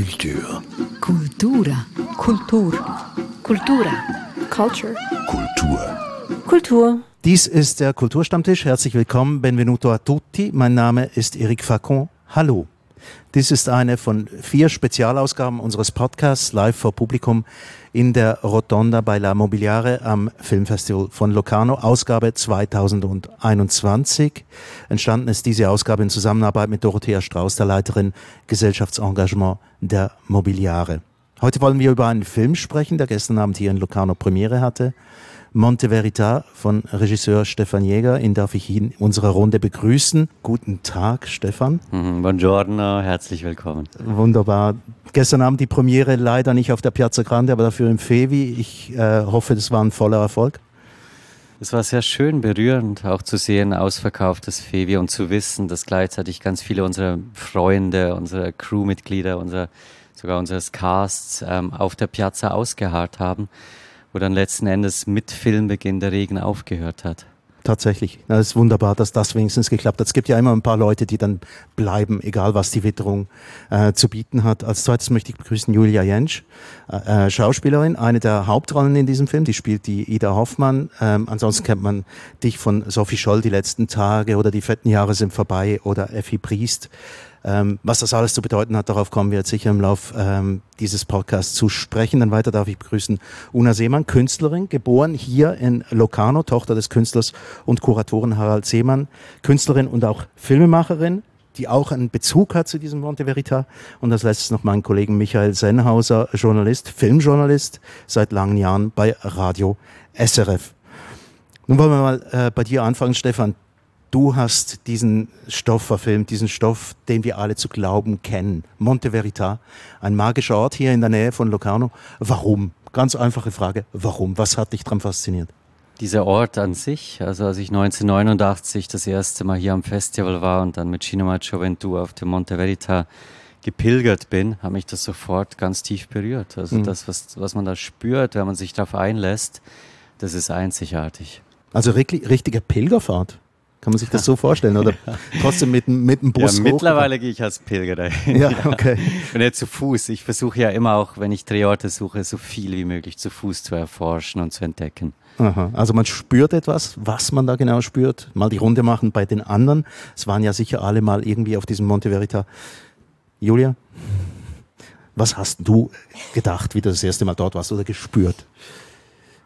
Kultur. Kultura. Kultur. Kultura. Culture. Kultur. Kultur. Dies ist der Kulturstammtisch. Herzlich willkommen. Benvenuto a tutti. Mein Name ist Eric Facon. Hallo. Dies ist eine von vier Spezialausgaben unseres Podcasts live vor Publikum in der Rotonda bei La Mobiliare am Filmfestival von Locarno, Ausgabe 2021. Entstanden ist diese Ausgabe in Zusammenarbeit mit Dorothea Strauß, der Leiterin Gesellschaftsengagement der Mobiliare. Heute wollen wir über einen Film sprechen, der gestern Abend hier in Locarno Premiere hatte. Monte Verita von Regisseur Stefan Jäger. Ihn darf ich in unserer Runde begrüßen. Guten Tag, Stefan. Mhm, buongiorno, herzlich willkommen. Wunderbar. Gestern Abend die Premiere leider nicht auf der Piazza Grande, aber dafür im Fevi. Ich äh, hoffe, das war ein voller Erfolg. Es war sehr schön berührend, auch zu sehen, ausverkauftes Fevi und zu wissen, dass gleichzeitig ganz viele unserer Freunde, unsere Crewmitglieder, unser, sogar unseres Casts ähm, auf der Piazza ausgeharrt haben wo dann letzten Endes mit Filmbeginn der Regen aufgehört hat. Tatsächlich. Das ist wunderbar, dass das wenigstens geklappt hat. Es gibt ja immer ein paar Leute, die dann bleiben, egal was die Witterung äh, zu bieten hat. Als zweites möchte ich begrüßen Julia Jentsch, äh, äh, Schauspielerin, eine der Hauptrollen in diesem Film. Die spielt die Ida Hoffmann. Ähm, ansonsten kennt man dich von Sophie Scholl, Die letzten Tage oder Die fetten Jahre sind vorbei oder Effi Priest. Ähm, was das alles zu bedeuten hat, darauf kommen wir jetzt sicher im Lauf ähm, dieses Podcasts zu sprechen. Dann weiter darf ich begrüßen Una Seemann, Künstlerin, geboren hier in Locarno, Tochter des Künstlers und Kuratoren Harald Seemann, Künstlerin und auch Filmemacherin, die auch einen Bezug hat zu diesem Monte Verita. Und als letztes noch meinen Kollegen Michael Sennhauser, Journalist, Filmjournalist, seit langen Jahren bei Radio SRF. Nun wollen wir mal äh, bei dir anfangen, Stefan. Du hast diesen Stoff verfilmt, diesen Stoff, den wir alle zu glauben kennen. Monte Verita, ein magischer Ort hier in der Nähe von Locarno. Warum? Ganz einfache Frage. Warum? Was hat dich daran fasziniert? Dieser Ort an sich, also als ich 1989 das erste Mal hier am Festival war und dann mit Cinema Gioventù auf dem Monte Verita gepilgert bin, hat mich das sofort ganz tief berührt. Also mhm. das, was, was man da spürt, wenn man sich darauf einlässt, das ist einzigartig. Also richtige Pilgerfahrt? Kann man sich das so vorstellen? Oder trotzdem mit, mit dem Bus ja, Mittlerweile gehe ich als Pilger dahin. Ja, okay. Und nicht zu Fuß. Ich versuche ja immer auch, wenn ich Drehorte suche, so viel wie möglich zu Fuß zu erforschen und zu entdecken. Aha. Also man spürt etwas, was man da genau spürt. Mal die Runde machen bei den anderen. Es waren ja sicher alle mal irgendwie auf diesem Monte Verita. Julia, was hast du gedacht, wie du das erste Mal dort warst oder gespürt?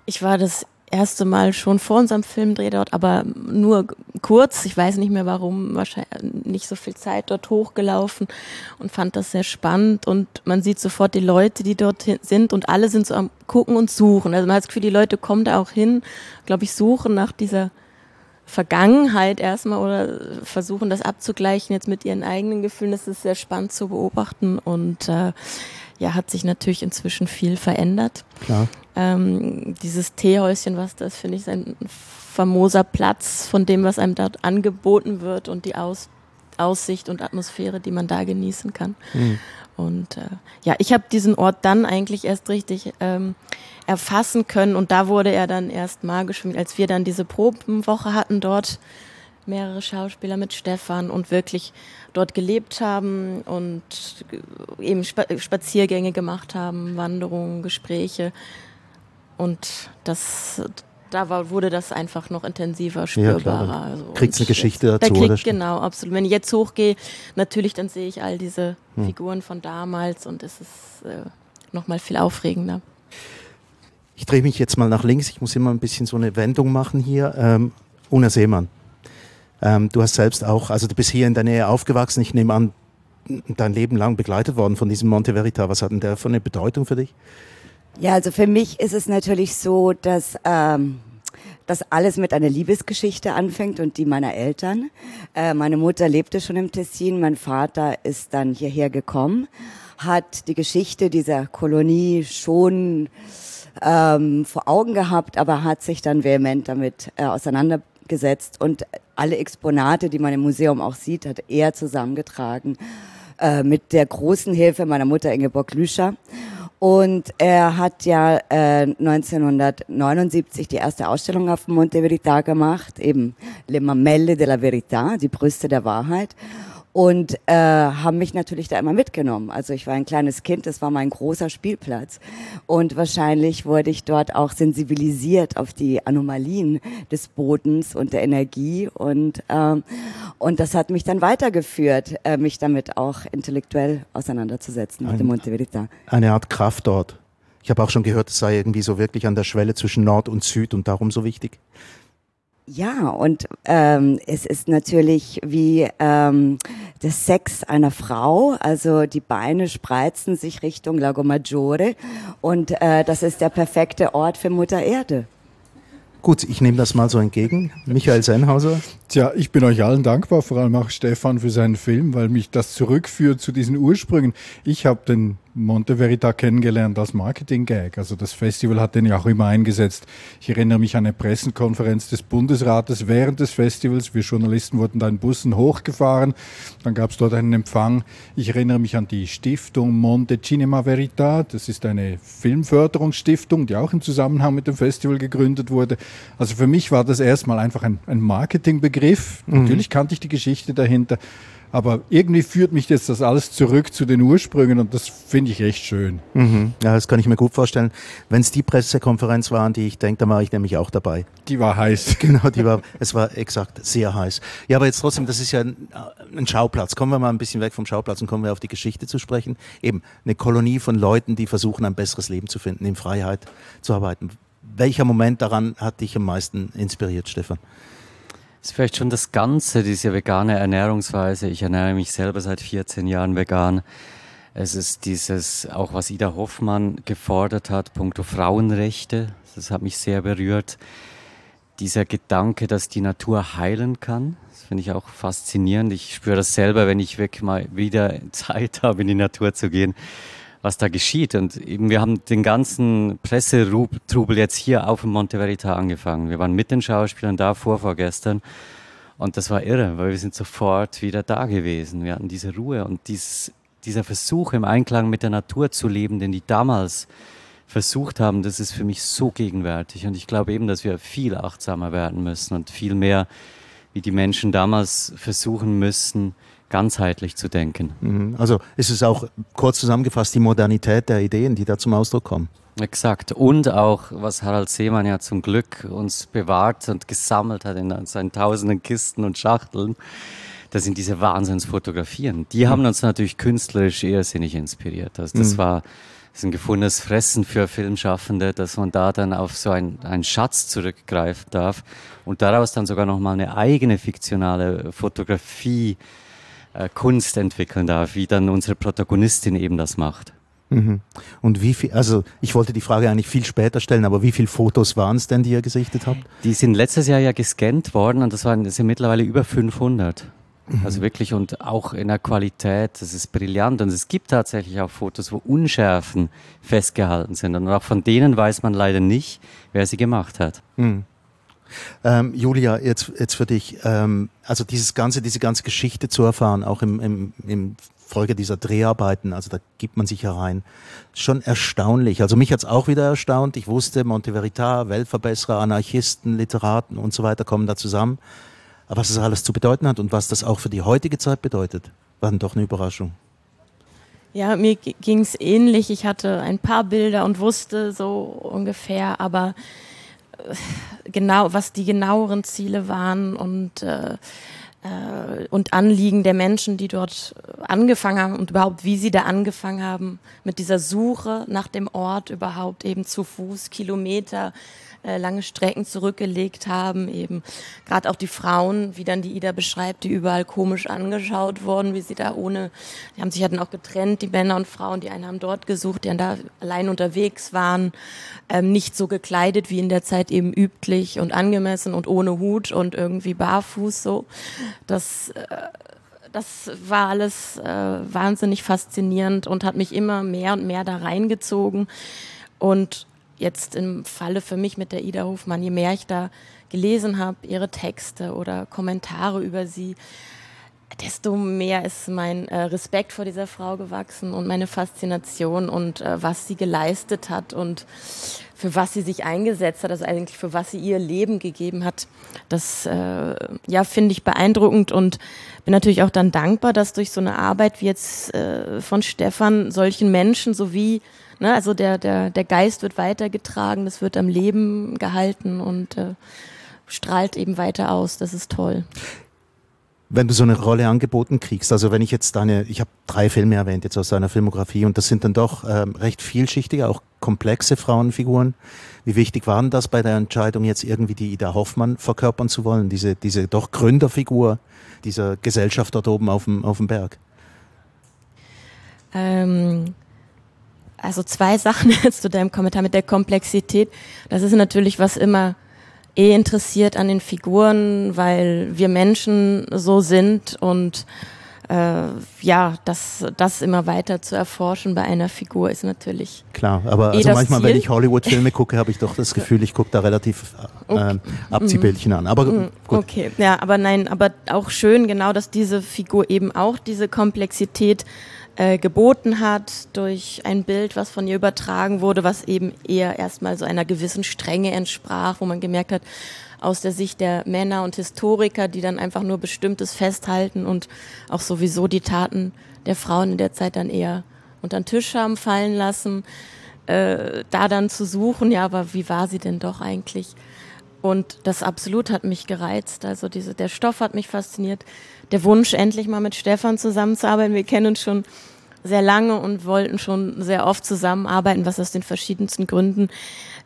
Ich war das erste Mal schon vor unserem Filmdreh dort, aber nur kurz. Ich weiß nicht mehr warum, wahrscheinlich nicht so viel Zeit dort hochgelaufen und fand das sehr spannend. Und man sieht sofort die Leute, die dort sind und alle sind so am Gucken und Suchen. Also man hat das Gefühl, die Leute kommen da auch hin, glaube ich, suchen nach dieser Vergangenheit erstmal oder versuchen das abzugleichen jetzt mit ihren eigenen Gefühlen. Das ist sehr spannend zu beobachten und äh, ja, hat sich natürlich inzwischen viel verändert. Klar. Ähm, dieses Teehäuschen, was das, finde ich, ein famoser Platz von dem, was einem dort angeboten wird und die Aus Aussicht und Atmosphäre, die man da genießen kann. Mhm. Und äh, ja, ich habe diesen Ort dann eigentlich erst richtig ähm, erfassen können und da wurde er dann erst magisch, als wir dann diese Probenwoche hatten dort mehrere Schauspieler mit Stefan und wirklich dort gelebt haben und eben Spaziergänge gemacht haben, Wanderungen, Gespräche. Und das, da war, wurde das einfach noch intensiver spürbarer. Ja, also kriegt eine Geschichte dazu. Da kriegt, genau, absolut. Wenn ich jetzt hochgehe, natürlich, dann sehe ich all diese hm. Figuren von damals und es ist äh, nochmal viel aufregender. Ich drehe mich jetzt mal nach links. Ich muss immer ein bisschen so eine Wendung machen hier. Ähm, Una Seemann. Ähm, du hast selbst auch, also du bist hier in der Nähe aufgewachsen. Ich nehme an, dein Leben lang begleitet worden von diesem Monte Verita. Was hat denn der für eine Bedeutung für dich? Ja, also für mich ist es natürlich so, dass ähm, das alles mit einer Liebesgeschichte anfängt und die meiner Eltern. Äh, meine Mutter lebte schon im Tessin, mein Vater ist dann hierher gekommen, hat die Geschichte dieser Kolonie schon ähm, vor Augen gehabt, aber hat sich dann vehement damit äh, auseinandergesetzt und alle Exponate, die man im Museum auch sieht, hat er zusammengetragen äh, mit der großen Hilfe meiner Mutter Ingeborg Lüscher. Und er hat ja äh, 1979 die erste Ausstellung auf Monte Verita gemacht, eben Le Mamelle della Verità, die Brüste der Wahrheit. Und äh, haben mich natürlich da immer mitgenommen. Also ich war ein kleines Kind, das war mein großer Spielplatz und wahrscheinlich wurde ich dort auch sensibilisiert auf die Anomalien des Bodens und der Energie und ähm, und das hat mich dann weitergeführt, äh, mich damit auch intellektuell auseinanderzusetzen mit dem Monte Verita. Eine Art Kraft dort. Ich habe auch schon gehört, es sei irgendwie so wirklich an der Schwelle zwischen Nord und Süd und darum so wichtig. Ja, und ähm, es ist natürlich wie ähm, der Sex einer Frau. Also die Beine spreizen sich Richtung Lago Maggiore und äh, das ist der perfekte Ort für Mutter Erde. Gut, ich nehme das mal so entgegen. Michael Sennhauser. Tja, ich bin euch allen dankbar, vor allem auch Stefan für seinen Film, weil mich das zurückführt zu diesen Ursprüngen. Ich habe den Monte Verita kennengelernt als Marketing-Gag. Also das Festival hat den ja auch immer eingesetzt. Ich erinnere mich an eine Pressekonferenz des Bundesrates während des Festivals. Wir Journalisten wurden da in Bussen hochgefahren. Dann gab es dort einen Empfang. Ich erinnere mich an die Stiftung Monte Cinema Verita. Das ist eine Filmförderungsstiftung, die auch im Zusammenhang mit dem Festival gegründet wurde. Also für mich war das erstmal einfach ein, ein Marketingbegriff. Mhm. Natürlich kannte ich die Geschichte dahinter. Aber irgendwie führt mich jetzt das alles zurück zu den Ursprüngen und das finde ich echt schön. Mhm. Ja, das kann ich mir gut vorstellen. Wenn es die Pressekonferenz war, an die ich denke, dann war ich nämlich auch dabei. Die war heiß. Genau, die war, es war exakt sehr heiß. Ja, aber jetzt trotzdem, das ist ja ein, ein Schauplatz. Kommen wir mal ein bisschen weg vom Schauplatz und kommen wir auf die Geschichte zu sprechen. Eben eine Kolonie von Leuten, die versuchen, ein besseres Leben zu finden, in Freiheit zu arbeiten. Welcher Moment daran hat dich am meisten inspiriert, Stefan? Ist vielleicht schon das Ganze, diese vegane Ernährungsweise. Ich ernähre mich selber seit 14 Jahren vegan. Es ist dieses, auch was Ida Hoffmann gefordert hat, puncto Frauenrechte. Das hat mich sehr berührt. Dieser Gedanke, dass die Natur heilen kann. Das finde ich auch faszinierend. Ich spüre das selber, wenn ich wirklich mal wieder Zeit habe, in die Natur zu gehen was da geschieht. Und eben, wir haben den ganzen Pressetrubel jetzt hier auf dem Monte Verita angefangen. Wir waren mit den Schauspielern da vor, vorgestern. Und das war irre, weil wir sind sofort wieder da gewesen. Wir hatten diese Ruhe und dieses, dieser Versuch im Einklang mit der Natur zu leben, den die damals versucht haben, das ist für mich so gegenwärtig. Und ich glaube eben, dass wir viel achtsamer werden müssen und viel mehr, wie die Menschen damals versuchen müssen, ganzheitlich zu denken. Mhm. Also ist es auch kurz zusammengefasst die Modernität der Ideen, die da zum Ausdruck kommen. Exakt. Und auch, was Harald Seemann ja zum Glück uns bewahrt und gesammelt hat in seinen tausenden Kisten und Schachteln, das sind diese Wahnsinnsfotografien. Die mhm. haben uns natürlich künstlerisch irrsinnig inspiriert. Also das mhm. war das ist ein gefundenes Fressen für Filmschaffende, dass man da dann auf so ein, einen Schatz zurückgreifen darf und daraus dann sogar nochmal eine eigene fiktionale Fotografie äh, Kunst entwickeln darf, wie dann unsere Protagonistin eben das macht. Mhm. Und wie viel, also ich wollte die Frage eigentlich viel später stellen, aber wie viele Fotos waren es denn, die ihr gesichtet habt? Die sind letztes Jahr ja gescannt worden und das, waren, das sind mittlerweile über 500. Mhm. Also wirklich und auch in der Qualität, das ist brillant. Und es gibt tatsächlich auch Fotos, wo Unschärfen festgehalten sind. Und auch von denen weiß man leider nicht, wer sie gemacht hat. Mhm. Ähm, Julia, jetzt, jetzt für dich, ähm, also dieses ganze, diese ganze Geschichte zu erfahren, auch im, im, im Folge dieser Dreharbeiten, also da gibt man sich herein, schon erstaunlich. Also mich hat es auch wieder erstaunt. Ich wusste, Monte Verita, Weltverbesserer, Anarchisten, Literaten und so weiter kommen da zusammen. Aber was das alles zu bedeuten hat und was das auch für die heutige Zeit bedeutet, war dann doch eine Überraschung. Ja, mir ging es ähnlich. Ich hatte ein paar Bilder und wusste so ungefähr, aber genau, was die genaueren Ziele waren und äh, äh, und Anliegen der Menschen, die dort angefangen haben und überhaupt, wie sie da angefangen haben mit dieser Suche nach dem Ort überhaupt eben zu Fuß, Kilometer äh, lange Strecken zurückgelegt haben, eben gerade auch die Frauen, wie dann die Ida beschreibt, die überall komisch angeschaut wurden, wie sie da ohne, die haben sich ja dann auch getrennt, die Männer und Frauen, die einen haben dort gesucht, die dann da allein unterwegs waren, ähm, nicht so gekleidet wie in der Zeit eben üblich und angemessen und ohne Hut und irgendwie barfuß so. Das äh, das war alles äh, wahnsinnig faszinierend und hat mich immer mehr und mehr da reingezogen. Und jetzt im Falle für mich mit der Ida Hofmann, je mehr ich da gelesen habe, ihre Texte oder Kommentare über sie, desto mehr ist mein äh, Respekt vor dieser Frau gewachsen und meine Faszination und äh, was sie geleistet hat und für was sie sich eingesetzt hat, also eigentlich für was sie ihr Leben gegeben hat. Das äh, ja finde ich beeindruckend und bin natürlich auch dann dankbar, dass durch so eine Arbeit wie jetzt äh, von Stefan solchen Menschen sowie ne, also der der der Geist wird weitergetragen, das wird am Leben gehalten und äh, strahlt eben weiter aus. Das ist toll wenn du so eine Rolle angeboten kriegst, also wenn ich jetzt deine, ich habe drei Filme erwähnt jetzt aus deiner Filmografie und das sind dann doch ähm, recht vielschichtige, auch komplexe Frauenfiguren. Wie wichtig waren das bei der Entscheidung, jetzt irgendwie die Ida Hoffmann verkörpern zu wollen, diese, diese doch Gründerfigur dieser Gesellschaft dort oben auf dem, auf dem Berg? Ähm, also zwei Sachen jetzt zu deinem Kommentar mit der Komplexität. Das ist natürlich was immer eh interessiert an den Figuren, weil wir Menschen so sind und äh, ja, das, das immer weiter zu erforschen bei einer Figur ist natürlich. Klar, aber eh also manchmal, Ziel. wenn ich Hollywood-Filme gucke, habe ich doch das Gefühl, ich gucke da relativ äh, okay. Abziehbildchen an. Aber mm, gut. Okay, ja, aber nein, aber auch schön, genau, dass diese Figur eben auch diese Komplexität äh, geboten hat durch ein Bild, was von ihr übertragen wurde, was eben eher erstmal so einer gewissen Strenge entsprach, wo man gemerkt hat, aus der Sicht der Männer und Historiker, die dann einfach nur Bestimmtes festhalten und auch sowieso die Taten der Frauen in der Zeit dann eher unter den Tisch haben fallen lassen, äh, da dann zu suchen, ja, aber wie war sie denn doch eigentlich? Und das absolut hat mich gereizt. Also diese, der Stoff hat mich fasziniert. Der Wunsch, endlich mal mit Stefan zusammenzuarbeiten. Wir kennen uns schon sehr lange und wollten schon sehr oft zusammenarbeiten, was aus den verschiedensten Gründen,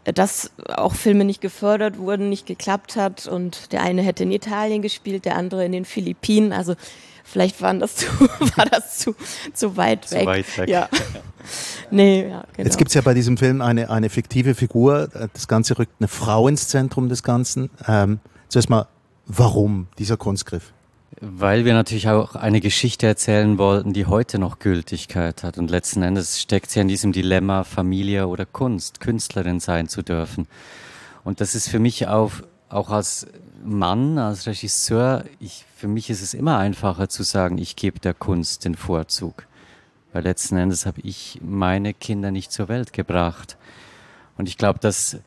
dass auch Filme nicht gefördert wurden, nicht geklappt hat. Und der eine hätte in Italien gespielt, der andere in den Philippinen. Also vielleicht waren das zu, war das zu, zu weit weg. Zu weit weg. Ja. nee, ja, genau. Jetzt gibt es ja bei diesem Film eine, eine fiktive Figur. Das Ganze rückt eine Frau ins Zentrum des Ganzen. Ähm, zuerst mal, warum dieser Kunstgriff? Weil wir natürlich auch eine Geschichte erzählen wollten, die heute noch Gültigkeit hat. Und letzten Endes steckt sie in diesem Dilemma, Familie oder Kunst, Künstlerin sein zu dürfen. Und das ist für mich auch, auch als Mann, als Regisseur, ich, für mich ist es immer einfacher zu sagen, ich gebe der Kunst den Vorzug. Weil letzten Endes habe ich meine Kinder nicht zur Welt gebracht. Und ich glaube, dass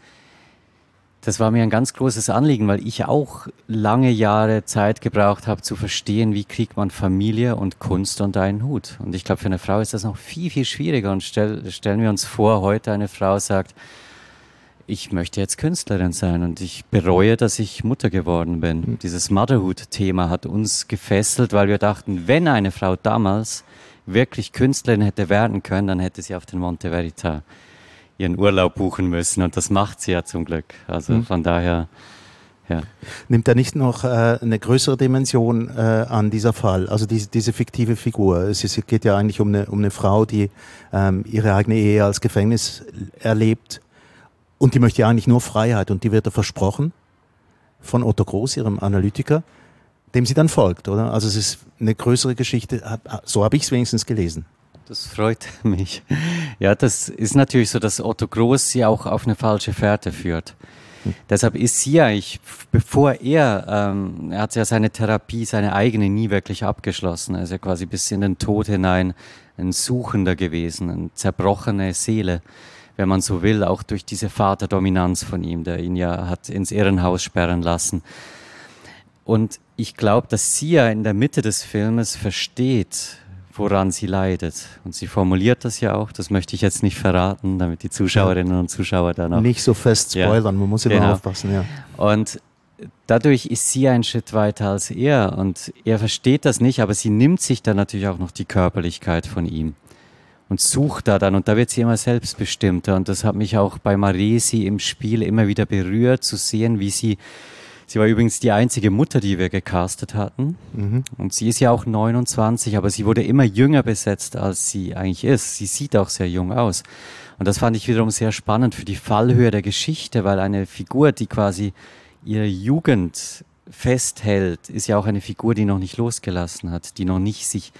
das war mir ein ganz großes Anliegen, weil ich auch lange Jahre Zeit gebraucht habe zu verstehen, wie kriegt man Familie und Kunst unter einen Hut. Und ich glaube, für eine Frau ist das noch viel, viel schwieriger. Und stell, stellen wir uns vor, heute eine Frau sagt, ich möchte jetzt Künstlerin sein und ich bereue, dass ich Mutter geworden bin. Mhm. Dieses Motherhood-Thema hat uns gefesselt, weil wir dachten, wenn eine Frau damals wirklich Künstlerin hätte werden können, dann hätte sie auf den Monte Verita ihren Urlaub buchen müssen und das macht sie ja zum Glück. Also mhm. von daher. Ja. Nimmt er nicht noch äh, eine größere Dimension äh, an dieser Fall? Also diese, diese fiktive Figur. Es, ist, geht ja eigentlich um eine, um eine Frau, die ähm, ihre eigene Ehe als Gefängnis erlebt und die möchte ja eigentlich nur Freiheit und die wird er versprochen von Otto Groß, ihrem Analytiker, dem sie dann folgt, oder? Also es ist eine größere Geschichte, so habe ich es wenigstens gelesen. Das freut mich. Ja, das ist natürlich so, dass Otto Groß sie auch auf eine falsche Fährte führt. Hm. Deshalb ist sie eigentlich, bevor er, ähm, er hat ja seine Therapie, seine eigene nie wirklich abgeschlossen. Er ist ja quasi bis in den Tod hinein ein Suchender gewesen, eine zerbrochene Seele, wenn man so will, auch durch diese Vaterdominanz von ihm, der ihn ja hat ins Irrenhaus sperren lassen. Und ich glaube, dass sie ja in der Mitte des Filmes versteht, woran sie leidet. Und sie formuliert das ja auch, das möchte ich jetzt nicht verraten, damit die Zuschauerinnen und Zuschauer dann auch. Nicht so fest spoilern, ja, man muss immer genau. aufpassen, ja. Und dadurch ist sie einen Schritt weiter als er und er versteht das nicht, aber sie nimmt sich dann natürlich auch noch die Körperlichkeit von ihm und sucht da dann und da wird sie immer selbstbestimmter und das hat mich auch bei Maresi im Spiel immer wieder berührt zu sehen, wie sie Sie war übrigens die einzige Mutter, die wir gecastet hatten. Mhm. Und sie ist ja auch 29, aber sie wurde immer jünger besetzt, als sie eigentlich ist. Sie sieht auch sehr jung aus. Und das fand ich wiederum sehr spannend für die Fallhöhe der Geschichte, weil eine Figur, die quasi ihre Jugend festhält, ist ja auch eine Figur, die noch nicht losgelassen hat, die noch nicht sich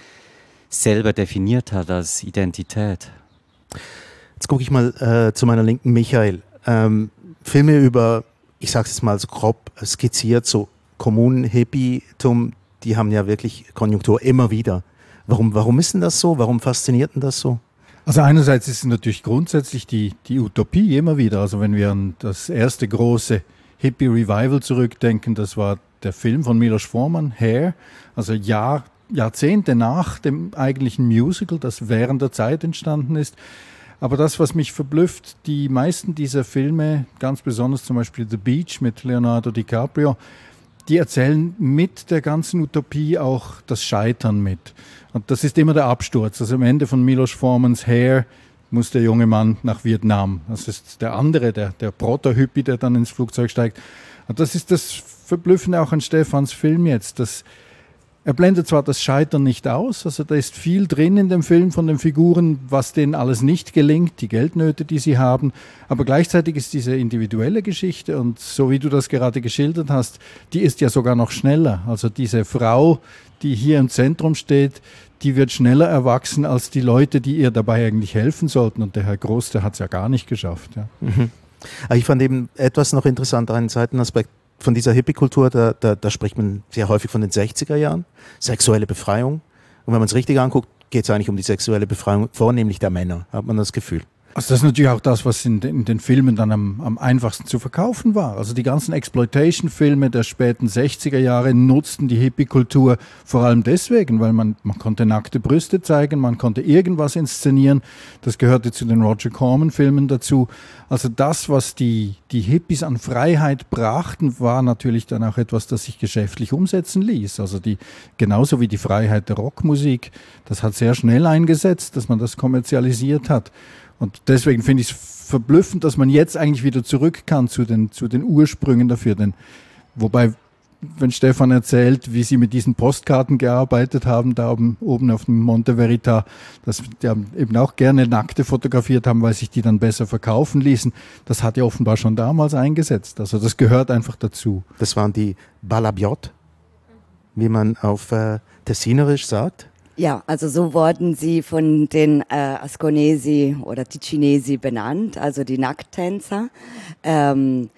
selber definiert hat als Identität. Jetzt gucke ich mal äh, zu meiner linken Michael. Ähm, Filme über ich sage es mal so grob skizziert, so Kommunenhippietum, die haben ja wirklich Konjunktur immer wieder. Warum, warum ist denn das so? Warum fasziniert denn das so? Also einerseits ist es natürlich grundsätzlich die, die Utopie immer wieder. Also wenn wir an das erste große Hippie-Revival zurückdenken, das war der Film von Milos Forman, Hair, also Jahr, Jahrzehnte nach dem eigentlichen Musical, das während der Zeit entstanden ist. Aber das, was mich verblüfft, die meisten dieser Filme, ganz besonders zum Beispiel The Beach mit Leonardo DiCaprio, die erzählen mit der ganzen Utopie auch das Scheitern mit. Und das ist immer der Absturz. Also am Ende von Milos Formans Hair muss der junge Mann nach Vietnam. Das ist der andere, der, der Proto-Hippie, der dann ins Flugzeug steigt. Und das ist das Verblüffende auch an Stefans Film jetzt, dass er blendet zwar das Scheitern nicht aus, also da ist viel drin in dem Film von den Figuren, was denen alles nicht gelingt, die Geldnöte, die sie haben, aber gleichzeitig ist diese individuelle Geschichte und so wie du das gerade geschildert hast, die ist ja sogar noch schneller. Also diese Frau, die hier im Zentrum steht, die wird schneller erwachsen als die Leute, die ihr dabei eigentlich helfen sollten. Und der Herr Groß, der hat es ja gar nicht geschafft. Ja. Mhm. Ich fand eben etwas noch interessant, einen Seitenaspekt von dieser Hippie-Kultur, da, da, da, spricht man sehr häufig von den 60er Jahren, sexuelle Befreiung. Und wenn man es richtig anguckt, geht es eigentlich um die sexuelle Befreiung, vornehmlich der Männer, hat man das Gefühl. Also das ist natürlich auch das, was in den, in den Filmen dann am, am, einfachsten zu verkaufen war. Also die ganzen Exploitation-Filme der späten 60er Jahre nutzten die Hippie-Kultur vor allem deswegen, weil man, man konnte nackte Brüste zeigen, man konnte irgendwas inszenieren. Das gehörte zu den Roger Corman-Filmen dazu. Also das, was die, die Hippies an Freiheit brachten, war natürlich dann auch etwas, das sich geschäftlich umsetzen ließ. Also die, genauso wie die Freiheit der Rockmusik, das hat sehr schnell eingesetzt, dass man das kommerzialisiert hat. Und deswegen finde ich es verblüffend, dass man jetzt eigentlich wieder zurück kann zu den, zu den Ursprüngen dafür. Denn, wobei, wenn Stefan erzählt, wie sie mit diesen Postkarten gearbeitet haben, da oben, oben auf dem Monte Verita, dass die eben auch gerne Nackte fotografiert haben, weil sich die dann besser verkaufen ließen, das hat ja offenbar schon damals eingesetzt. Also das gehört einfach dazu. Das waren die Balabiot, wie man auf äh, Tessinerisch sagt. Ja, also so wurden sie von den äh, Asconesi oder Ticinesi benannt, also die Nackttänzer. Ähm,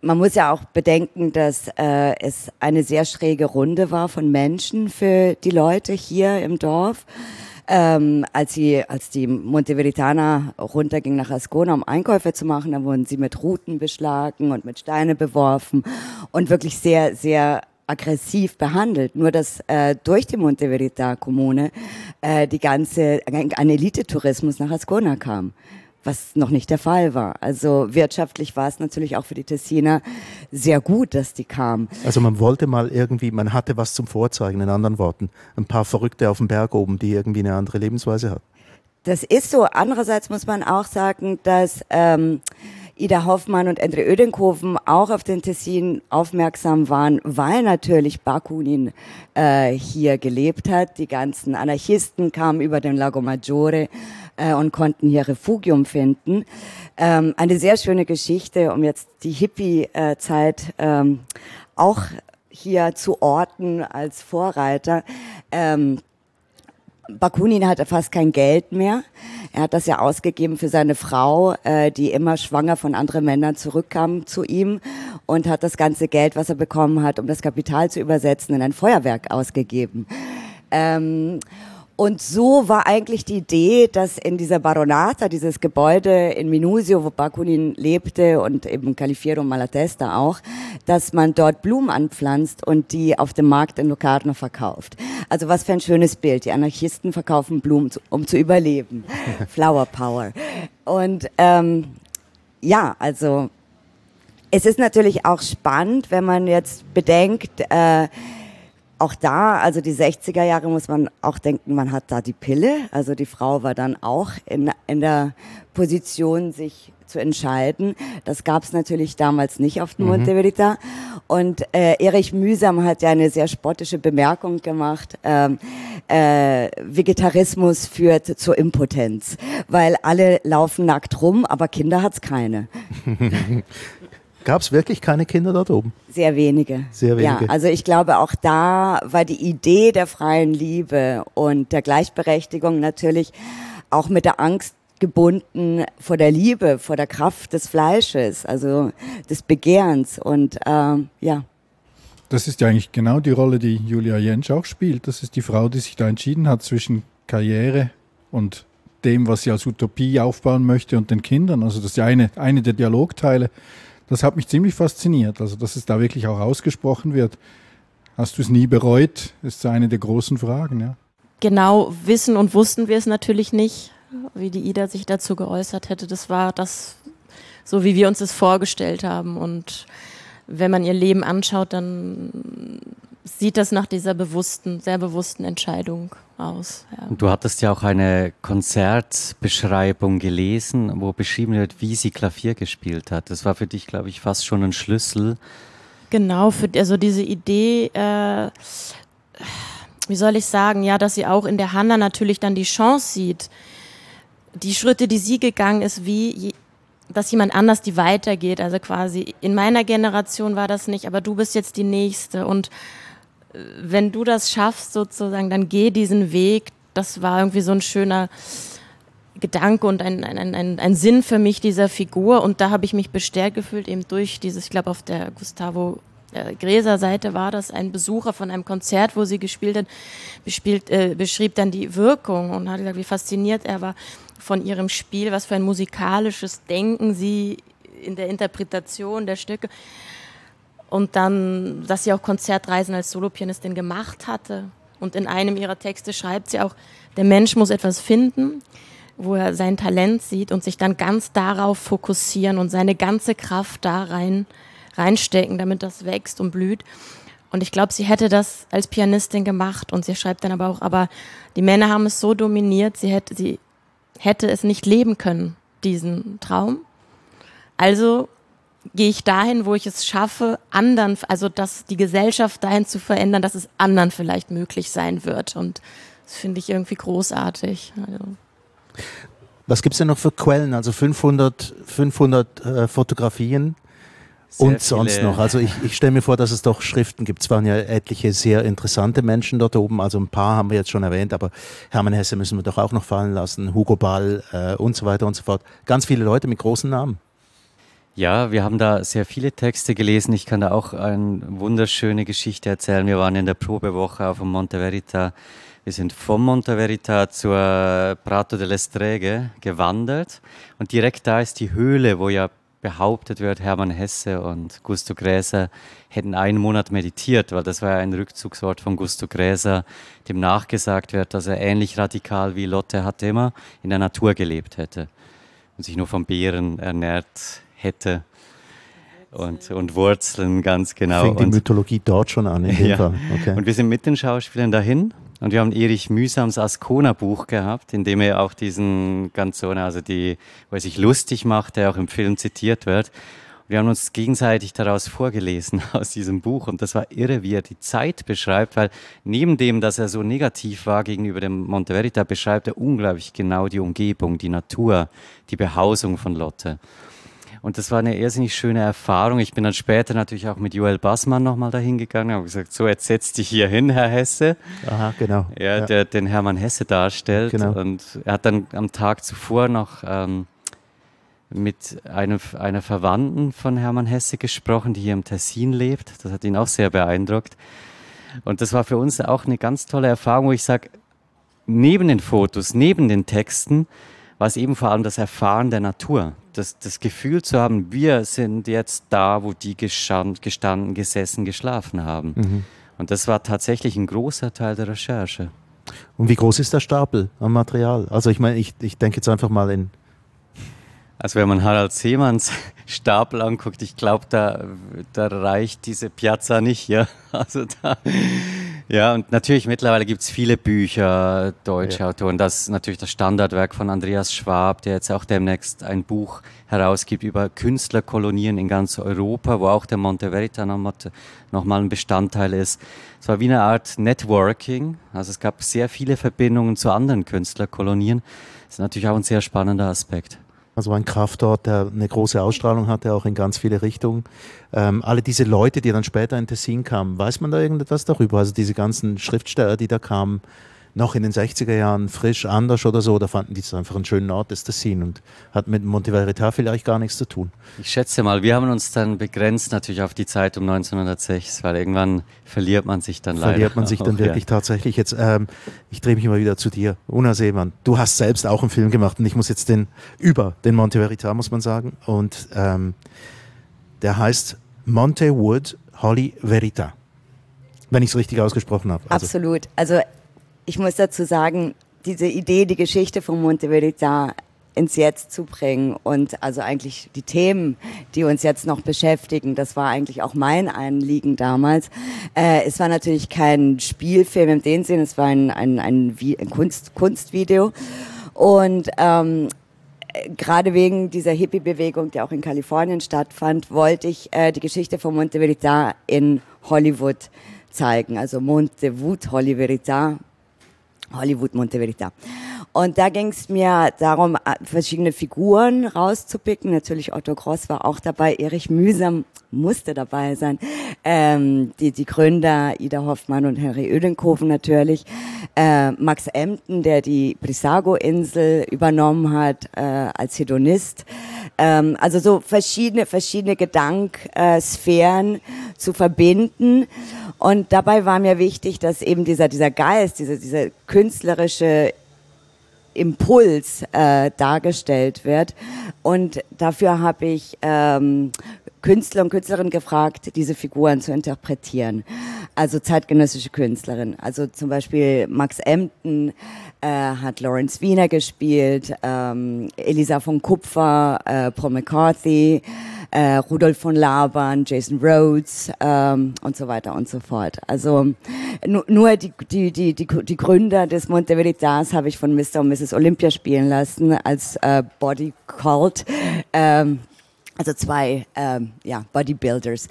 man muss ja auch bedenken, dass äh, es eine sehr schräge Runde war von Menschen für die Leute hier im Dorf. Ähm, als, sie, als die Monteveritana runterging nach Ascona, um Einkäufe zu machen, dann wurden sie mit Ruten beschlagen und mit Steine beworfen und wirklich sehr, sehr aggressiv behandelt. Nur dass äh, durch die Monteverita Kommune äh, die ganze ein Elitetourismus nach Ascona kam, was noch nicht der Fall war. Also wirtschaftlich war es natürlich auch für die Tessiner sehr gut, dass die kamen. Also man wollte mal irgendwie, man hatte was zum Vorzeigen, in anderen Worten, ein paar Verrückte auf dem Berg oben, die irgendwie eine andere Lebensweise hatten. Das ist so. Andererseits muss man auch sagen, dass ähm, Ida Hoffmann und Endre Ödenkoven auch auf den Tessin aufmerksam waren, weil natürlich Bakunin äh, hier gelebt hat. Die ganzen Anarchisten kamen über den Lago Maggiore äh, und konnten hier Refugium finden. Ähm, eine sehr schöne Geschichte, um jetzt die Hippie-Zeit ähm, auch hier zu orten als Vorreiter. Ähm, Bakunin hatte fast kein Geld mehr. Er hat das ja ausgegeben für seine Frau, äh, die immer schwanger von anderen Männern zurückkam zu ihm und hat das ganze Geld, was er bekommen hat, um das Kapital zu übersetzen, in ein Feuerwerk ausgegeben. Ähm, und so war eigentlich die Idee, dass in dieser Baronata, dieses Gebäude in Minusio, wo Bakunin lebte und eben Califiero Malatesta auch, dass man dort Blumen anpflanzt und die auf dem Markt in Locarno verkauft. Also was für ein schönes Bild. Die Anarchisten verkaufen Blumen, um zu überleben. Flower Power. Und ähm, ja, also es ist natürlich auch spannend, wenn man jetzt bedenkt, äh, auch da, also die 60er Jahre muss man auch denken, man hat da die Pille. Also die Frau war dann auch in, in der Position, sich zu entscheiden. Das gab es natürlich damals nicht auf mhm. Monteverita. Und äh, Erich Mühsam hat ja eine sehr spottische Bemerkung gemacht. Ähm, äh, Vegetarismus führt zur Impotenz, weil alle laufen nackt rum, aber Kinder hat's keine. Gab es wirklich keine Kinder dort oben? Sehr wenige. Sehr wenige. Ja, also ich glaube, auch da war die Idee der freien Liebe und der Gleichberechtigung natürlich auch mit der Angst gebunden vor der Liebe, vor der Kraft des Fleisches, also des Begehrens und ähm, ja. Das ist ja eigentlich genau die Rolle, die Julia Jentsch auch spielt. Das ist die Frau, die sich da entschieden hat zwischen Karriere und dem, was sie als Utopie aufbauen möchte und den Kindern. Also das ist ja eine, eine der Dialogteile. Das hat mich ziemlich fasziniert, also dass es da wirklich auch ausgesprochen wird. Hast du es nie bereut? Ist eine der großen Fragen, ja. Genau wissen und wussten wir es natürlich nicht, wie die Ida sich dazu geäußert hätte. Das war das, so wie wir uns das vorgestellt haben. Und wenn man ihr Leben anschaut, dann sieht das nach dieser bewussten, sehr bewussten Entscheidung aus. Ja. Du hattest ja auch eine Konzertbeschreibung gelesen, wo beschrieben wird, wie sie Klavier gespielt hat. Das war für dich, glaube ich, fast schon ein Schlüssel. Genau, für, also diese Idee, äh, wie soll ich sagen, ja, dass sie auch in der Hanna natürlich dann die Chance sieht, die Schritte, die sie gegangen ist, wie dass jemand anders die weitergeht. Also quasi in meiner Generation war das nicht, aber du bist jetzt die nächste. Und wenn du das schaffst, sozusagen, dann geh diesen Weg. Das war irgendwie so ein schöner Gedanke und ein, ein, ein, ein Sinn für mich dieser Figur. Und da habe ich mich bestärkt gefühlt, eben durch dieses, ich glaube, auf der Gustavo äh, Gräser Seite war das ein Besucher von einem Konzert, wo sie gespielt hat, bespielt, äh, beschrieb dann die Wirkung und hat gesagt, wie fasziniert er war von ihrem Spiel, was für ein musikalisches Denken sie in der Interpretation der Stücke und dann, dass sie auch Konzertreisen als Solopianistin gemacht hatte. Und in einem ihrer Texte schreibt sie auch, der Mensch muss etwas finden, wo er sein Talent sieht und sich dann ganz darauf fokussieren und seine ganze Kraft da rein, reinstecken, damit das wächst und blüht. Und ich glaube, sie hätte das als Pianistin gemacht und sie schreibt dann aber auch, aber die Männer haben es so dominiert, sie hätte, sie hätte es nicht leben können, diesen Traum. Also gehe ich dahin, wo ich es schaffe, anderen, also dass die Gesellschaft dahin zu verändern, dass es anderen vielleicht möglich sein wird. Und das finde ich irgendwie großartig. Also. Was gibt es denn noch für Quellen? Also 500, 500 äh, Fotografien sehr und sonst noch. Also ich, ich stelle mir vor, dass es doch Schriften gibt. Es waren ja etliche sehr interessante Menschen dort oben. Also ein paar haben wir jetzt schon erwähnt, aber Hermann Hesse müssen wir doch auch noch fallen lassen, Hugo Ball äh, und so weiter und so fort. Ganz viele Leute mit großen Namen. Ja, wir haben da sehr viele Texte gelesen. Ich kann da auch eine wunderschöne Geschichte erzählen. Wir waren in der Probewoche auf dem Monte Verita. Wir sind vom Monte Verita zur Prato dell'Estrege gewandert und direkt da ist die Höhle, wo ja behauptet wird, Hermann Hesse und Gusto Gräser hätten einen Monat meditiert, weil das war ja ein Rückzugswort von Gusto Gräser, dem nachgesagt wird, dass er ähnlich radikal wie Lotte Hattema in der Natur gelebt hätte und sich nur von Beeren ernährt hätte. Und, und Wurzeln, ganz genau. Fängt die Mythologie dort schon an, ja. Okay. Und wir sind mit den Schauspielern dahin und wir haben Erich Mühsams Ascona-Buch gehabt, in dem er auch diesen Ganzone, also die, wo er sich lustig macht, der auch im Film zitiert wird. Wir haben uns gegenseitig daraus vorgelesen aus diesem Buch und das war irre, wie er die Zeit beschreibt, weil neben dem, dass er so negativ war gegenüber dem Monte Verita, beschreibt er unglaublich genau die Umgebung, die Natur, die Behausung von Lotte. Und das war eine irrsinnig schöne Erfahrung. Ich bin dann später natürlich auch mit Joel Bassmann nochmal dahin gegangen, habe gesagt, so jetzt setz dich hier hin, Herr Hesse. Aha, genau. Ja, der den Hermann Hesse darstellt. Genau. Und er hat dann am Tag zuvor noch ähm, mit einem, einer Verwandten von Hermann Hesse gesprochen, die hier im Tessin lebt. Das hat ihn auch sehr beeindruckt. Und das war für uns auch eine ganz tolle Erfahrung, wo ich sage, neben den Fotos, neben den Texten, war es eben vor allem das Erfahren der Natur. Das, das Gefühl zu haben, wir sind jetzt da, wo die gestanden, gesessen, geschlafen haben. Mhm. Und das war tatsächlich ein großer Teil der Recherche. Und wie groß ist der Stapel am Material? Also ich meine, ich, ich denke jetzt einfach mal in... Also wenn man Harald Seemanns Stapel anguckt, ich glaube, da, da reicht diese Piazza nicht. Ja? Also da, ja, und natürlich mittlerweile gibt es viele Bücher, deutsche ja. Autoren. Das ist natürlich das Standardwerk von Andreas Schwab, der jetzt auch demnächst ein Buch herausgibt über Künstlerkolonien in ganz Europa, wo auch der Monte Verita nochmal ein Bestandteil ist. Es war wie eine Art Networking. Also es gab sehr viele Verbindungen zu anderen Künstlerkolonien. Das ist natürlich auch ein sehr spannender Aspekt. Also ein Kraftort, der eine große Ausstrahlung hatte, auch in ganz viele Richtungen. Ähm, alle diese Leute, die dann später in Tessin kamen, weiß man da irgendetwas darüber? Also diese ganzen Schriftsteller, die da kamen, noch in den 60er Jahren frisch anders oder so, da fanden die es einfach einen schönen Ort, das Tessin und hat mit Monte Verita vielleicht gar nichts zu tun. Ich schätze mal, wir haben uns dann begrenzt natürlich auf die Zeit um 1906, weil irgendwann verliert man sich dann leider. Verliert man sich dann auch, wirklich ja. tatsächlich. Jetzt, ähm, ich drehe mich mal wieder zu dir. Una Seemann, du hast selbst auch einen Film gemacht und ich muss jetzt den über den Monte Verita, muss man sagen. Und ähm, der heißt Monte Wood Holly Verita. Wenn ich es richtig ausgesprochen habe. Also. Absolut. Also ich muss dazu sagen, diese Idee, die Geschichte von Monte Verita ins Jetzt zu bringen und also eigentlich die Themen, die uns jetzt noch beschäftigen, das war eigentlich auch mein Anliegen damals. Äh, es war natürlich kein Spielfilm in dem Sinn, es war ein, ein, ein, ein Kunst, Kunstvideo und ähm, gerade wegen dieser Hippie-Bewegung, die auch in Kalifornien stattfand, wollte ich äh, die Geschichte von Monte Verita in Hollywood zeigen. Also Monte Wood, Holly Verita, Hollywood Monte Verita. Und da ging es mir darum, äh, verschiedene Figuren rauszupicken. Natürlich Otto Gross war auch dabei, Erich Mühsam musste dabei sein, ähm, die, die Gründer Ida Hoffmann und Henry Oedenkoven natürlich, äh, Max Emden, der die Brissago-Insel übernommen hat äh, als Hedonist. Ähm, also so verschiedene, verschiedene Gedanksphären zu verbinden. Und dabei war mir wichtig, dass eben dieser, dieser Geist, dieser, dieser künstlerische Impuls äh, dargestellt wird. Und dafür habe ich ähm, Künstler und Künstlerinnen gefragt, diese Figuren zu interpretieren. Also zeitgenössische Künstlerinnen. Also zum Beispiel Max Emden äh, hat Lawrence Wiener gespielt, ähm, Elisa von Kupfer, äh, Paul McCarthy, äh, Rudolf von Laban, Jason Rhodes ähm, und so weiter und so fort. Also nur, die, die, die, die, die Gründer des Monte Veritas habe ich von Mr. und Mrs. Olympia spielen lassen als äh, Body Cult. Ähm, also zwei ähm, ja, Bodybuilders.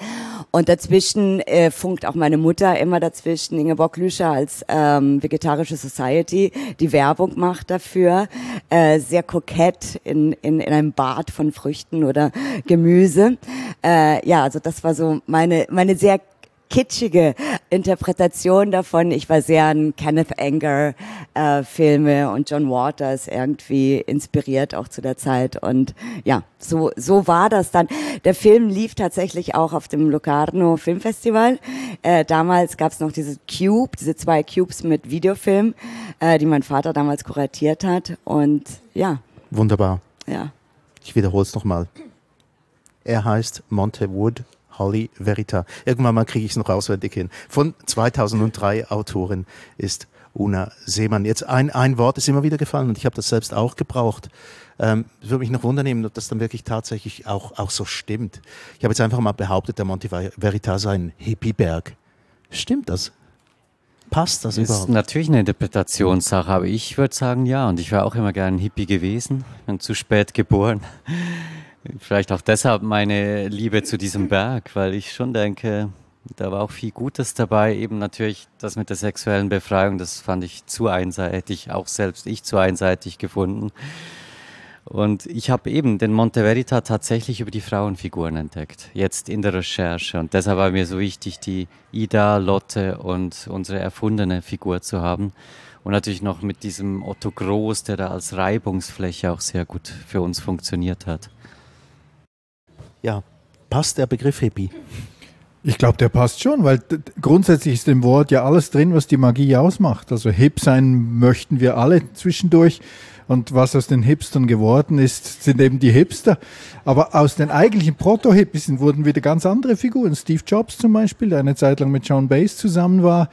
Und dazwischen äh, funkt auch meine Mutter immer dazwischen, Ingeborg Lüscher als ähm, Vegetarische Society, die Werbung macht dafür, äh, sehr kokett in, in, in einem Bad von Früchten oder Gemüse. Äh, ja, also das war so meine, meine sehr kitschige Interpretation davon. Ich war sehr an Kenneth Anger äh, Filme und John Waters irgendwie inspiriert auch zu der Zeit und ja, so so war das dann. Der Film lief tatsächlich auch auf dem Locarno Filmfestival. Äh, damals gab es noch diese Cube, diese zwei Cubes mit Videofilm, äh, die mein Vater damals kuratiert hat und ja. Wunderbar. Ja. Ich wiederhole es nochmal. Er heißt Monte Wood Holly Verita. Irgendwann mal kriege ich es noch auswendig hin. Von 2003 Autorin ist Una Seemann. Jetzt ein, ein Wort ist immer wieder gefallen und ich habe das selbst auch gebraucht. Ähm, würde mich noch wundern ob das dann wirklich tatsächlich auch, auch so stimmt. Ich habe jetzt einfach mal behauptet, der Monte Verita sei ein Hippieberg. Stimmt das? Passt das, das überhaupt? ist natürlich eine Interpretationssache, aber ich würde sagen ja. Und ich wäre auch immer gern Hippie gewesen und zu spät geboren. Vielleicht auch deshalb meine Liebe zu diesem Berg, weil ich schon denke, da war auch viel Gutes dabei. Eben natürlich das mit der sexuellen Befreiung, das fand ich zu einseitig, auch selbst ich zu einseitig gefunden. Und ich habe eben den Monte Verita tatsächlich über die Frauenfiguren entdeckt, jetzt in der Recherche. Und deshalb war mir so wichtig, die Ida, Lotte und unsere erfundene Figur zu haben. Und natürlich noch mit diesem Otto Groß, der da als Reibungsfläche auch sehr gut für uns funktioniert hat. Ja, passt der Begriff Hippie? Ich glaube, der passt schon, weil grundsätzlich ist im Wort ja alles drin, was die Magie ausmacht. Also hip sein möchten wir alle zwischendurch. Und was aus den Hipstern geworden ist, sind eben die Hipster. Aber aus den eigentlichen Proto-Hippies wurden wieder ganz andere Figuren. Steve Jobs zum Beispiel, der eine Zeit lang mit John Bass zusammen war.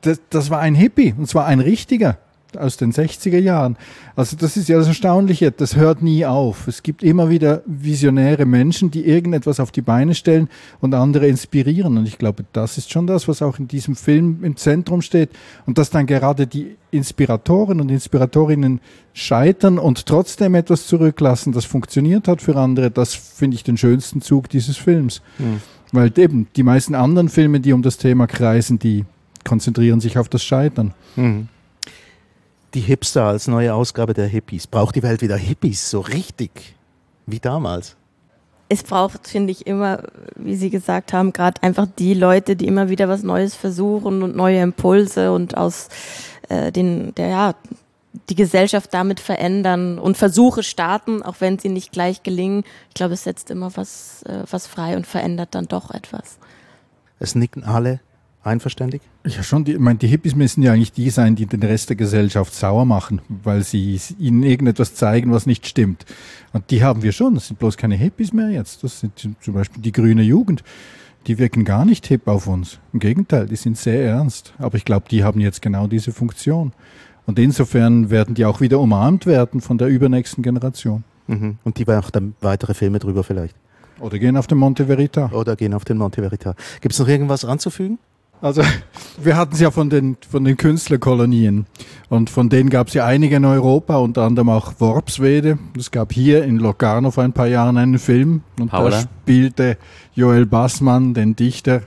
Das, das war ein Hippie, und zwar ein richtiger aus den 60er Jahren. Also das ist ja das Erstaunliche, das hört nie auf. Es gibt immer wieder visionäre Menschen, die irgendetwas auf die Beine stellen und andere inspirieren. Und ich glaube, das ist schon das, was auch in diesem Film im Zentrum steht. Und dass dann gerade die Inspiratoren und Inspiratorinnen scheitern und trotzdem etwas zurücklassen, das funktioniert hat für andere, das finde ich den schönsten Zug dieses Films. Mhm. Weil eben die meisten anderen Filme, die um das Thema kreisen, die konzentrieren sich auf das Scheitern. Mhm die Hipster als neue Ausgabe der Hippies. Braucht die Welt wieder Hippies, so richtig wie damals? Es braucht, finde ich, immer, wie Sie gesagt haben, gerade einfach die Leute, die immer wieder was Neues versuchen und neue Impulse und aus äh, den, der ja die Gesellschaft damit verändern und Versuche starten, auch wenn sie nicht gleich gelingen. Ich glaube, es setzt immer was, äh, was frei und verändert dann doch etwas. Es nicken alle einverständig? Ja, schon. Die, ich meine, die Hippies müssen ja eigentlich die sein, die den Rest der Gesellschaft sauer machen, weil sie ihnen irgendetwas zeigen, was nicht stimmt. Und die haben wir schon. Das sind bloß keine Hippies mehr jetzt. Das sind zum Beispiel die grüne Jugend. Die wirken gar nicht hip auf uns. Im Gegenteil, die sind sehr ernst. Aber ich glaube, die haben jetzt genau diese Funktion. Und insofern werden die auch wieder umarmt werden von der übernächsten Generation. Mhm. Und die auch dann weitere Filme drüber vielleicht. Oder gehen auf den Monte Verita. Oder gehen auf den Monte Verita. Gibt es noch irgendwas anzufügen? Also wir hatten es ja von den, von den Künstlerkolonien und von denen gab es ja einige in Europa, unter anderem auch Worpswede. Es gab hier in Locarno vor ein paar Jahren einen Film und Paula. da spielte Joel Bassmann den Dichter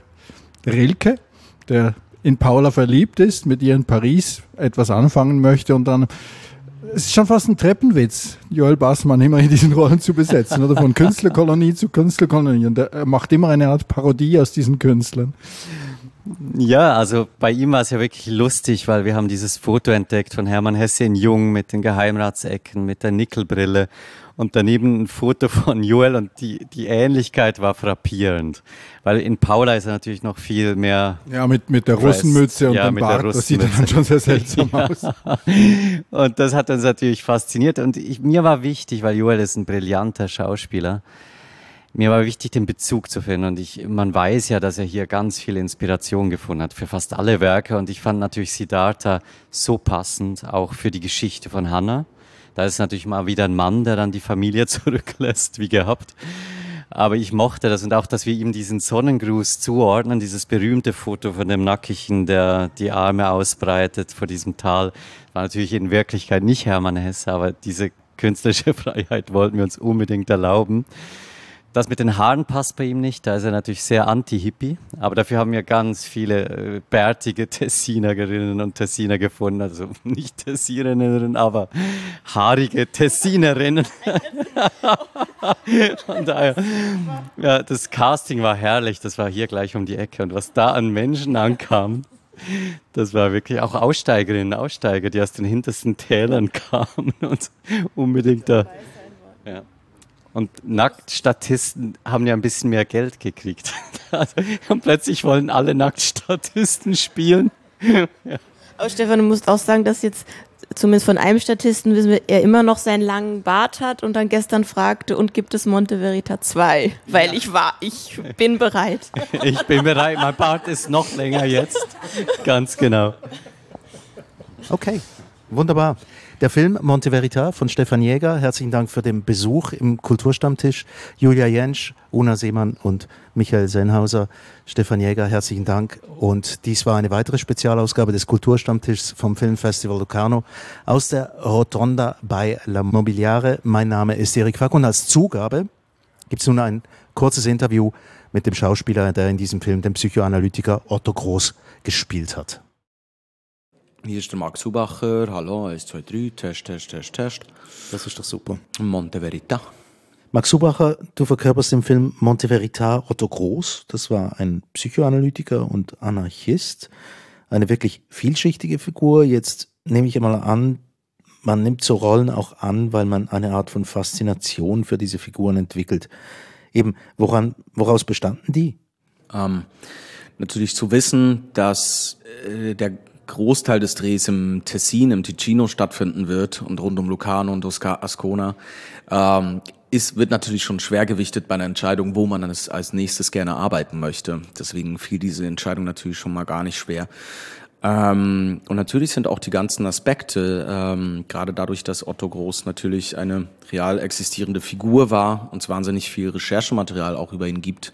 Rilke, der in Paula verliebt ist, mit ihr in Paris etwas anfangen möchte und dann es ist schon fast ein Treppenwitz, Joel Bassmann immer in diesen Rollen zu besetzen, oder von Künstlerkolonie zu Künstlerkolonie. Und er macht immer eine Art Parodie aus diesen Künstlern. Ja, also bei ihm war es ja wirklich lustig, weil wir haben dieses Foto entdeckt von Hermann Hesse in Jung mit den Geheimratsecken, mit der Nickelbrille und daneben ein Foto von Joel und die, die Ähnlichkeit war frappierend. Weil in Paula ist er natürlich noch viel mehr. Ja, mit, mit der Russenmütze und ja, dem Bart, das sieht dann schon sehr seltsam ja. aus. Und das hat uns natürlich fasziniert und ich, mir war wichtig, weil Joel ist ein brillanter Schauspieler mir war wichtig, den Bezug zu finden. Und ich, man weiß ja, dass er hier ganz viel Inspiration gefunden hat für fast alle Werke. Und ich fand natürlich Siddhartha so passend, auch für die Geschichte von Hannah. Da ist natürlich mal wieder ein Mann, der dann die Familie zurücklässt, wie gehabt. Aber ich mochte das und auch, dass wir ihm diesen Sonnengruß zuordnen, dieses berühmte Foto von dem Nackigen, der die Arme ausbreitet vor diesem Tal, war natürlich in Wirklichkeit nicht Hermann Hesse, aber diese künstlerische Freiheit wollten wir uns unbedingt erlauben. Das mit den Haaren passt bei ihm nicht, da ist er natürlich sehr anti-Hippie, aber dafür haben wir ganz viele äh, bärtige Tessinerinnen und Tessiner gefunden, also nicht Tessinerinnen, aber haarige Tessinerinnen. Von daher, ja, das Casting war herrlich, das war hier gleich um die Ecke und was da an Menschen ankam, das war wirklich auch Aussteigerinnen, Aussteiger, die aus den hintersten Tälern kamen und unbedingt da. Ja. Und Nacktstatisten haben ja ein bisschen mehr Geld gekriegt. und plötzlich wollen alle Nacktstatisten spielen. ja. Aber Stefan, du musst auch sagen, dass jetzt zumindest von einem Statisten wissen wir, er immer noch seinen langen Bart hat und dann gestern fragte, und gibt es Monte Verita 2? Weil ja. ich war, ich bin bereit. ich bin bereit, mein Bart ist noch länger jetzt. Ganz genau. Okay, wunderbar. Der Film Monte Verita von Stefan Jäger. Herzlichen Dank für den Besuch im Kulturstammtisch. Julia Jentsch, Una Seemann und Michael Senhauser. Stefan Jäger, herzlichen Dank. Und dies war eine weitere Spezialausgabe des Kulturstammtischs vom Filmfestival Locarno aus der Rotonda bei La Mobiliare. Mein Name ist Erik Fack und als Zugabe gibt es nun ein kurzes Interview mit dem Schauspieler, der in diesem Film den Psychoanalytiker Otto Groß gespielt hat. Hier ist der Max Hubacher. Hallo, 1, 2, 3. Test, Test, Test, Test. Das ist doch super. Monte Verita. Max Hubacher, du verkörperst im Film Monte Verita Otto Groß. Das war ein Psychoanalytiker und Anarchist. Eine wirklich vielschichtige Figur. Jetzt nehme ich einmal an, man nimmt so Rollen auch an, weil man eine Art von Faszination für diese Figuren entwickelt. Eben, woran, woraus bestanden die? Ähm, natürlich zu wissen, dass äh, der Großteil des Drehs im Tessin, im Ticino stattfinden wird und rund um Lucano und Ascona, ähm, ist, wird natürlich schon schwergewichtet bei einer Entscheidung, wo man als, als nächstes gerne arbeiten möchte. Deswegen fiel diese Entscheidung natürlich schon mal gar nicht schwer. Ähm, und natürlich sind auch die ganzen Aspekte, ähm, gerade dadurch, dass Otto Groß natürlich eine real existierende Figur war und es wahnsinnig viel Recherchematerial auch über ihn gibt,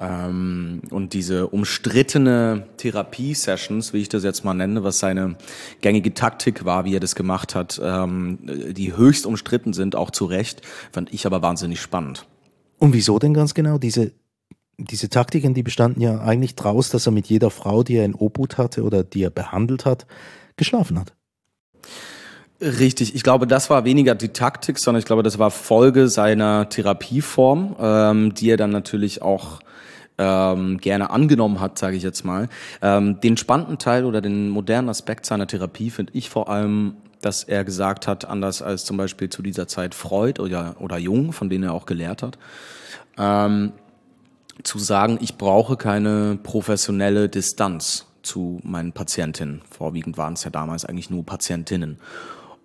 ähm, und diese umstrittene Therapie-Sessions, wie ich das jetzt mal nenne, was seine gängige Taktik war, wie er das gemacht hat, ähm, die höchst umstritten sind, auch zu Recht, fand ich aber wahnsinnig spannend. Und wieso denn ganz genau? Diese, diese Taktiken, die bestanden ja eigentlich daraus, dass er mit jeder Frau, die er in Obhut hatte oder die er behandelt hat, geschlafen hat. Richtig, ich glaube, das war weniger die Taktik, sondern ich glaube, das war Folge seiner Therapieform, ähm, die er dann natürlich auch ähm, gerne angenommen hat, sage ich jetzt mal. Ähm, den spannenden Teil oder den modernen Aspekt seiner Therapie finde ich vor allem, dass er gesagt hat, anders als zum Beispiel zu dieser Zeit Freud oder, oder Jung, von denen er auch gelehrt hat, ähm, zu sagen, ich brauche keine professionelle Distanz zu meinen Patientinnen. Vorwiegend waren es ja damals eigentlich nur Patientinnen.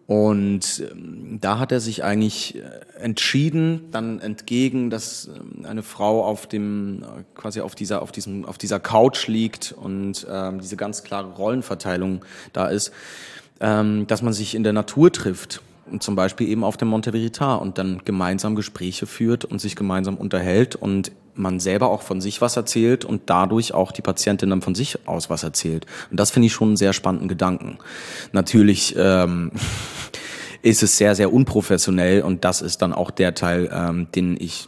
Und ähm, da hat er sich eigentlich äh, entschieden, dann entgegen, dass ähm, eine Frau auf dem, äh, quasi auf dieser, auf diesem, auf dieser Couch liegt und ähm, diese ganz klare Rollenverteilung da ist, ähm, dass man sich in der Natur trifft. Und zum Beispiel eben auf dem Monte Veritas und dann gemeinsam Gespräche führt und sich gemeinsam unterhält und man selber auch von sich was erzählt und dadurch auch die Patientin dann von sich aus was erzählt. Und das finde ich schon einen sehr spannenden Gedanken. Natürlich ähm, ist es sehr, sehr unprofessionell und das ist dann auch der Teil, ähm, den ich,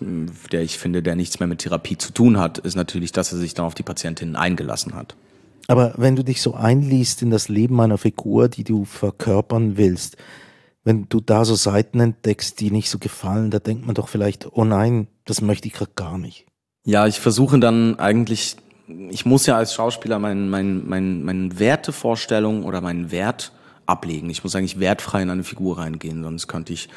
der ich finde, der nichts mehr mit Therapie zu tun hat, ist natürlich, dass er sich dann auf die Patientin eingelassen hat. Aber wenn du dich so einliest in das Leben einer Figur, die du verkörpern willst, wenn du da so Seiten entdeckst, die nicht so gefallen, da denkt man doch vielleicht, oh nein, das möchte ich gerade gar nicht. Ja, ich versuche dann eigentlich, ich muss ja als Schauspieler mein, mein, mein, meine Wertevorstellung oder meinen Wert ablegen. Ich muss eigentlich wertfrei in eine Figur reingehen, sonst könnte ich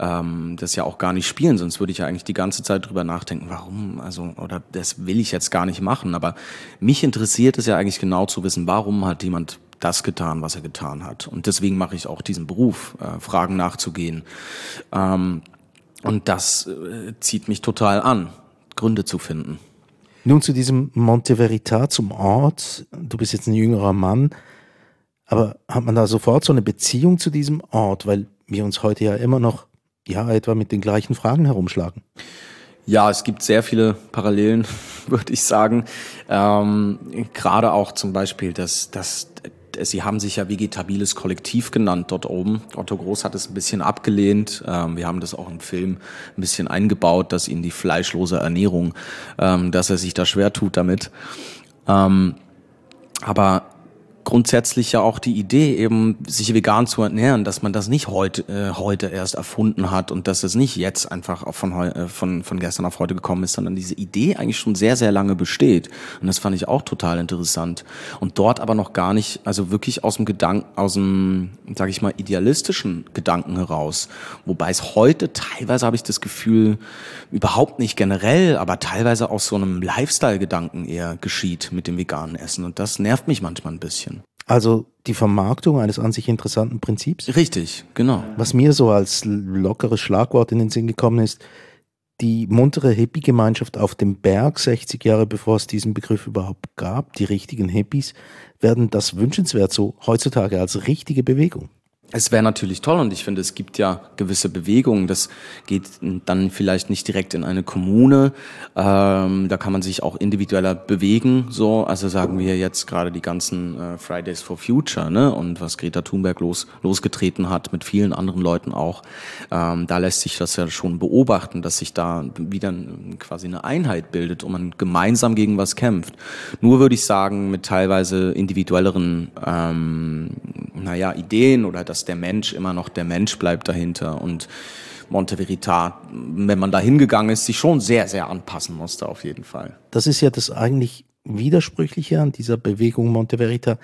ähm, das ja auch gar nicht spielen, sonst würde ich ja eigentlich die ganze Zeit drüber nachdenken, warum, also, oder das will ich jetzt gar nicht machen. Aber mich interessiert es ja eigentlich genau zu wissen, warum hat jemand das getan, was er getan hat. Und deswegen mache ich auch diesen Beruf, äh, Fragen nachzugehen. Ähm, und das äh, zieht mich total an. Gründe zu finden. Nun zu diesem Monte Verita, zum Ort. Du bist jetzt ein jüngerer Mann, aber hat man da sofort so eine Beziehung zu diesem Ort, weil wir uns heute ja immer noch, ja, etwa mit den gleichen Fragen herumschlagen? Ja, es gibt sehr viele Parallelen, würde ich sagen. Ähm, Gerade auch zum Beispiel dass, das Sie haben sich ja vegetabiles Kollektiv genannt dort oben. Otto Groß hat es ein bisschen abgelehnt. Ähm, wir haben das auch im Film ein bisschen eingebaut, dass ihn die fleischlose Ernährung, ähm, dass er sich da schwer tut damit. Ähm, aber grundsätzlich ja auch die Idee, eben sich vegan zu ernähren, dass man das nicht heute, äh, heute erst erfunden hat und dass es nicht jetzt einfach von, äh, von, von gestern auf heute gekommen ist, sondern diese Idee eigentlich schon sehr, sehr lange besteht. Und das fand ich auch total interessant. Und dort aber noch gar nicht, also wirklich aus dem Gedanken, aus dem, sage ich mal, idealistischen Gedanken heraus. Wobei es heute teilweise habe ich das Gefühl, überhaupt nicht generell, aber teilweise aus so einem Lifestyle-Gedanken eher geschieht mit dem veganen Essen. Und das nervt mich manchmal ein bisschen. Also die Vermarktung eines an sich interessanten Prinzips. Richtig, genau. Was mir so als lockeres Schlagwort in den Sinn gekommen ist, die muntere Hippie-Gemeinschaft auf dem Berg, 60 Jahre bevor es diesen Begriff überhaupt gab, die richtigen Hippies, werden das wünschenswert so heutzutage als richtige Bewegung. Es wäre natürlich toll und ich finde, es gibt ja gewisse Bewegungen. Das geht dann vielleicht nicht direkt in eine Kommune. Ähm, da kann man sich auch individueller bewegen. So, also sagen wir jetzt gerade die ganzen äh, Fridays for Future, ne? Und was Greta Thunberg los, losgetreten hat mit vielen anderen Leuten auch. Ähm, da lässt sich das ja schon beobachten, dass sich da wieder quasi eine Einheit bildet und man gemeinsam gegen was kämpft. Nur würde ich sagen, mit teilweise individuelleren, ähm, naja, Ideen oder das dass der Mensch immer noch der Mensch bleibt dahinter und Monte Verita, wenn man da hingegangen ist, sich schon sehr, sehr anpassen musste auf jeden Fall. Das ist ja das eigentlich Widersprüchliche an dieser Bewegung Monte Verita.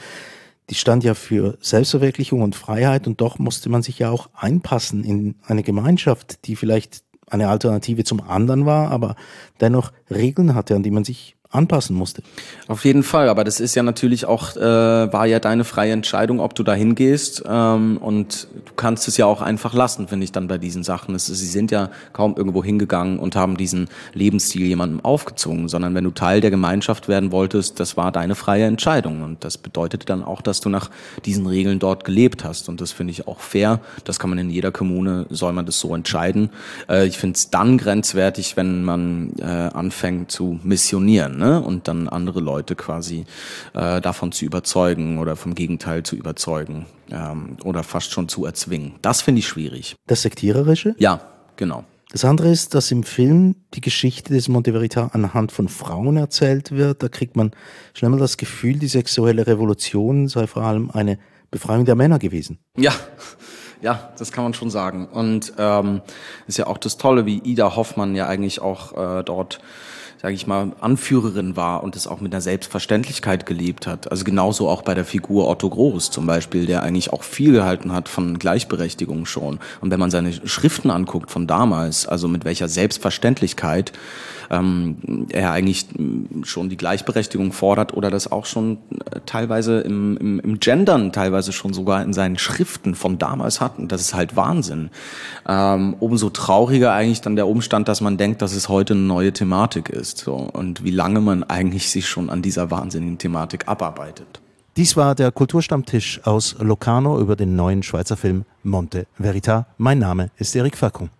Die stand ja für Selbstverwirklichung und Freiheit und doch musste man sich ja auch einpassen in eine Gemeinschaft, die vielleicht eine Alternative zum anderen war, aber dennoch Regeln hatte, an die man sich anpassen musste. Auf jeden Fall, aber das ist ja natürlich auch, äh, war ja deine freie Entscheidung, ob du da hingehst ähm, und du kannst es ja auch einfach lassen, finde ich dann bei diesen Sachen. Es, sie sind ja kaum irgendwo hingegangen und haben diesen Lebensstil jemandem aufgezwungen, sondern wenn du Teil der Gemeinschaft werden wolltest, das war deine freie Entscheidung und das bedeutete dann auch, dass du nach diesen Regeln dort gelebt hast und das finde ich auch fair. Das kann man in jeder Kommune, soll man das so entscheiden. Äh, ich finde es dann grenzwertig, wenn man äh, anfängt zu missionieren. Ne? Ne? und dann andere Leute quasi äh, davon zu überzeugen oder vom Gegenteil zu überzeugen ähm, oder fast schon zu erzwingen. Das finde ich schwierig. Das Sektiererische? Ja, genau. Das andere ist, dass im Film die Geschichte des Monte Verita anhand von Frauen erzählt wird. Da kriegt man schnell mal das Gefühl, die sexuelle Revolution sei vor allem eine Befreiung der Männer gewesen. Ja, ja, das kann man schon sagen. Und ähm, ist ja auch das Tolle, wie Ida Hoffmann ja eigentlich auch äh, dort sage ich mal, Anführerin war und es auch mit einer Selbstverständlichkeit gelebt hat. Also genauso auch bei der Figur Otto Groß zum Beispiel, der eigentlich auch viel gehalten hat von Gleichberechtigung schon. Und wenn man seine Schriften anguckt von damals, also mit welcher Selbstverständlichkeit ähm, er eigentlich schon die Gleichberechtigung fordert oder das auch schon äh, teilweise im, im, im Gendern, teilweise schon sogar in seinen Schriften von damals hatten. Das ist halt Wahnsinn. Ähm, umso trauriger eigentlich dann der Umstand, dass man denkt, dass es heute eine neue Thematik ist so, und wie lange man eigentlich sich schon an dieser wahnsinnigen Thematik abarbeitet. Dies war der Kulturstammtisch aus Locarno über den neuen Schweizer Film Monte Verita. Mein Name ist Erik Fackung.